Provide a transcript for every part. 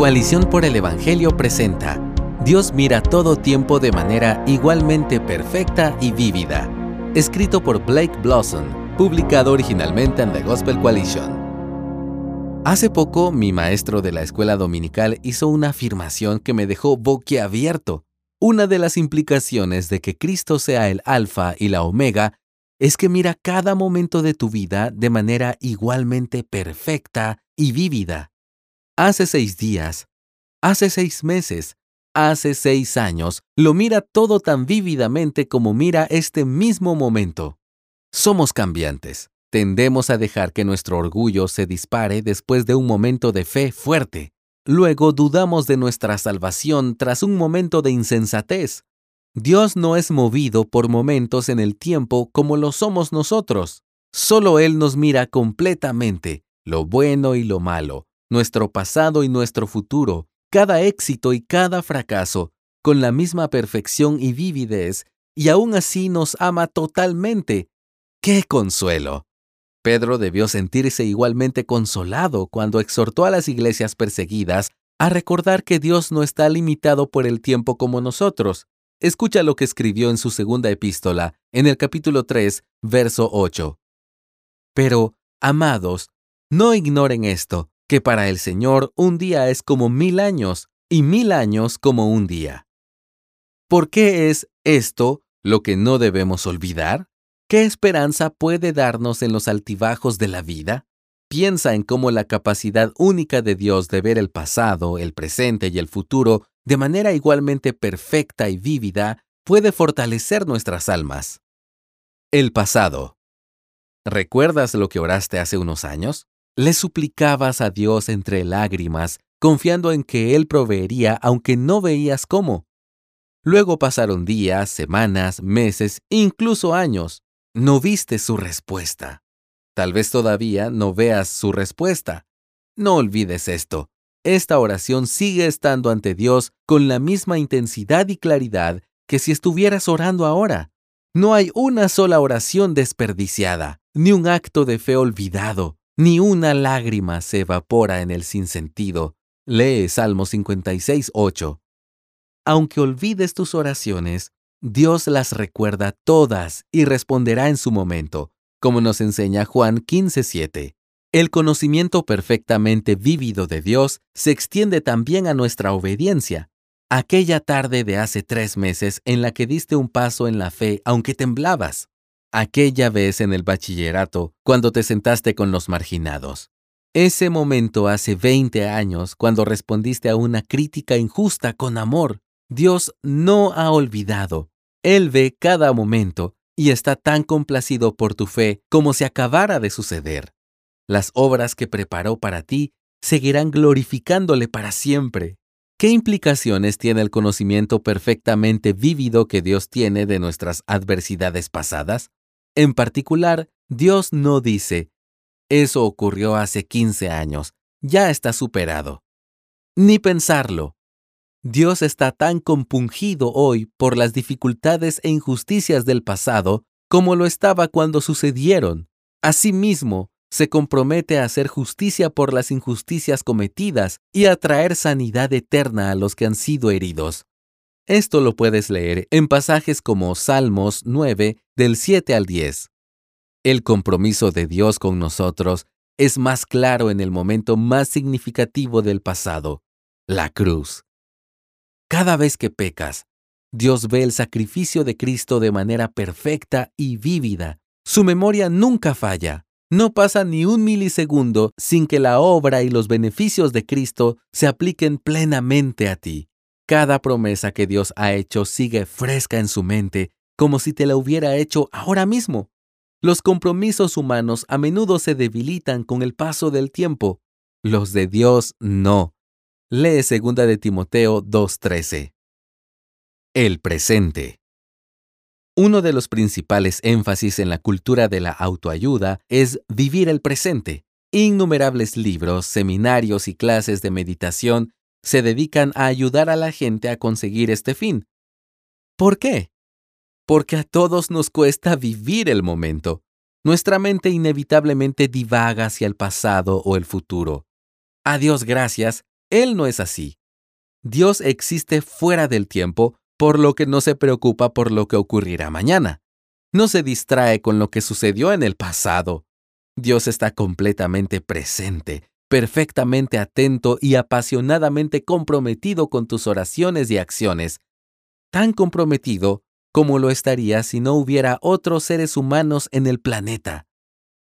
Coalición por el Evangelio presenta Dios mira todo tiempo de manera igualmente perfecta y vívida. Escrito por Blake Blossom, publicado originalmente en The Gospel Coalition. Hace poco, mi maestro de la escuela dominical hizo una afirmación que me dejó boquiabierto. Una de las implicaciones de que Cristo sea el Alfa y la Omega es que mira cada momento de tu vida de manera igualmente perfecta y vívida hace seis días, hace seis meses, hace seis años, lo mira todo tan vívidamente como mira este mismo momento. Somos cambiantes. Tendemos a dejar que nuestro orgullo se dispare después de un momento de fe fuerte. Luego dudamos de nuestra salvación tras un momento de insensatez. Dios no es movido por momentos en el tiempo como lo somos nosotros. Solo Él nos mira completamente, lo bueno y lo malo, nuestro pasado y nuestro futuro, cada éxito y cada fracaso, con la misma perfección y vividez, y aún así nos ama totalmente. ¡Qué consuelo! Pedro debió sentirse igualmente consolado cuando exhortó a las iglesias perseguidas a recordar que Dios no está limitado por el tiempo como nosotros. Escucha lo que escribió en su segunda epístola, en el capítulo 3, verso 8. Pero, amados, no ignoren esto, que para el Señor un día es como mil años y mil años como un día. ¿Por qué es esto lo que no debemos olvidar? ¿Qué esperanza puede darnos en los altibajos de la vida? Piensa en cómo la capacidad única de Dios de ver el pasado, el presente y el futuro de manera igualmente perfecta y vívida puede fortalecer nuestras almas. El pasado. ¿Recuerdas lo que oraste hace unos años? Le suplicabas a Dios entre lágrimas, confiando en que Él proveería aunque no veías cómo. Luego pasaron días, semanas, meses, incluso años. No viste su respuesta. Tal vez todavía no veas su respuesta. No olvides esto. Esta oración sigue estando ante Dios con la misma intensidad y claridad que si estuvieras orando ahora. No hay una sola oración desperdiciada, ni un acto de fe olvidado, ni una lágrima se evapora en el sinsentido. Lee Salmo 56, 8. Aunque olvides tus oraciones, Dios las recuerda todas y responderá en su momento, como nos enseña Juan 15, 7. El conocimiento perfectamente vívido de Dios se extiende también a nuestra obediencia. Aquella tarde de hace tres meses en la que diste un paso en la fe aunque temblabas aquella vez en el bachillerato cuando te sentaste con los marginados. Ese momento hace 20 años cuando respondiste a una crítica injusta con amor. Dios no ha olvidado. Él ve cada momento y está tan complacido por tu fe como si acabara de suceder. Las obras que preparó para ti seguirán glorificándole para siempre. ¿Qué implicaciones tiene el conocimiento perfectamente vívido que Dios tiene de nuestras adversidades pasadas? En particular, Dios no dice, eso ocurrió hace 15 años, ya está superado. Ni pensarlo. Dios está tan compungido hoy por las dificultades e injusticias del pasado como lo estaba cuando sucedieron. Asimismo, se compromete a hacer justicia por las injusticias cometidas y a traer sanidad eterna a los que han sido heridos. Esto lo puedes leer en pasajes como Salmos 9 del 7 al 10. El compromiso de Dios con nosotros es más claro en el momento más significativo del pasado, la cruz. Cada vez que pecas, Dios ve el sacrificio de Cristo de manera perfecta y vívida. Su memoria nunca falla. No pasa ni un milisegundo sin que la obra y los beneficios de Cristo se apliquen plenamente a ti. Cada promesa que Dios ha hecho sigue fresca en su mente, como si te la hubiera hecho ahora mismo. Los compromisos humanos a menudo se debilitan con el paso del tiempo. Los de Dios no. Lee 2 de Timoteo 2.13. El presente. Uno de los principales énfasis en la cultura de la autoayuda es vivir el presente. Innumerables libros, seminarios y clases de meditación se dedican a ayudar a la gente a conseguir este fin. ¿Por qué? Porque a todos nos cuesta vivir el momento. Nuestra mente inevitablemente divaga hacia el pasado o el futuro. A Dios gracias, Él no es así. Dios existe fuera del tiempo, por lo que no se preocupa por lo que ocurrirá mañana. No se distrae con lo que sucedió en el pasado. Dios está completamente presente, perfectamente atento y apasionadamente comprometido con tus oraciones y acciones, tan comprometido como lo estaría si no hubiera otros seres humanos en el planeta.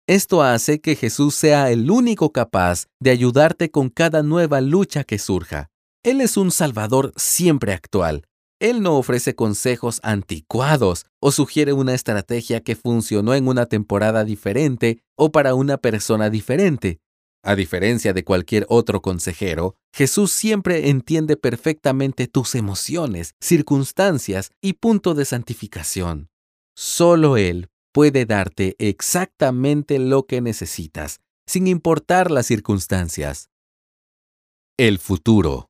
Esto hace que Jesús sea el único capaz de ayudarte con cada nueva lucha que surja. Él es un Salvador siempre actual. Él no ofrece consejos anticuados o sugiere una estrategia que funcionó en una temporada diferente o para una persona diferente. A diferencia de cualquier otro consejero, Jesús siempre entiende perfectamente tus emociones, circunstancias y punto de santificación. Solo Él puede darte exactamente lo que necesitas, sin importar las circunstancias. El futuro.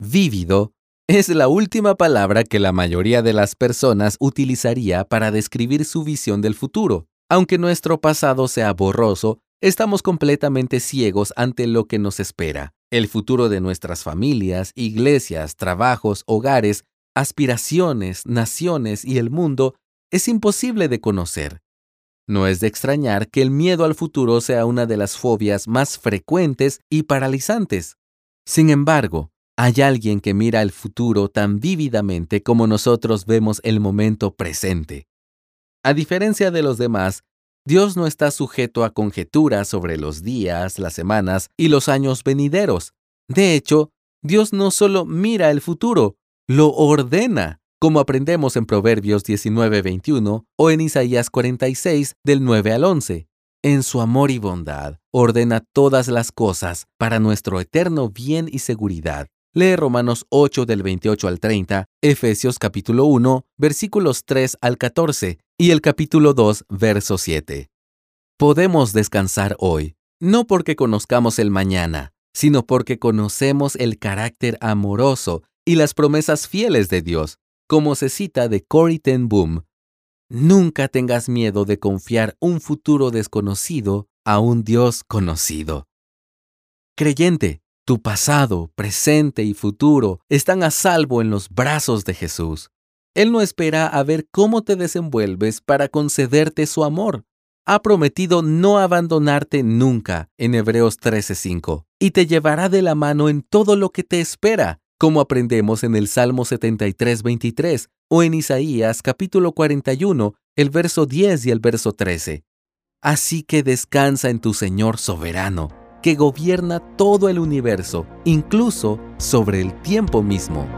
Vívido es la última palabra que la mayoría de las personas utilizaría para describir su visión del futuro. Aunque nuestro pasado sea borroso, estamos completamente ciegos ante lo que nos espera. El futuro de nuestras familias, iglesias, trabajos, hogares, aspiraciones, naciones y el mundo es imposible de conocer. No es de extrañar que el miedo al futuro sea una de las fobias más frecuentes y paralizantes. Sin embargo, hay alguien que mira el futuro tan vívidamente como nosotros vemos el momento presente. A diferencia de los demás, Dios no está sujeto a conjeturas sobre los días, las semanas y los años venideros. De hecho, Dios no solo mira el futuro, lo ordena como aprendemos en Proverbios 19:21 o en Isaías 46 del 9 al 11. En su amor y bondad, ordena todas las cosas para nuestro eterno bien y seguridad. Lee Romanos 8 del 28 al 30, Efesios capítulo 1, versículos 3 al 14 y el capítulo 2, verso 7. Podemos descansar hoy, no porque conozcamos el mañana, sino porque conocemos el carácter amoroso y las promesas fieles de Dios, como se cita de Corrie ten Boom, nunca tengas miedo de confiar un futuro desconocido a un Dios conocido. Creyente, tu pasado, presente y futuro están a salvo en los brazos de Jesús. Él no espera a ver cómo te desenvuelves para concederte su amor. Ha prometido no abandonarte nunca en Hebreos 13:5 y te llevará de la mano en todo lo que te espera como aprendemos en el Salmo 73, 23 o en Isaías capítulo 41, el verso 10 y el verso 13. Así que descansa en tu Señor soberano, que gobierna todo el universo, incluso sobre el tiempo mismo.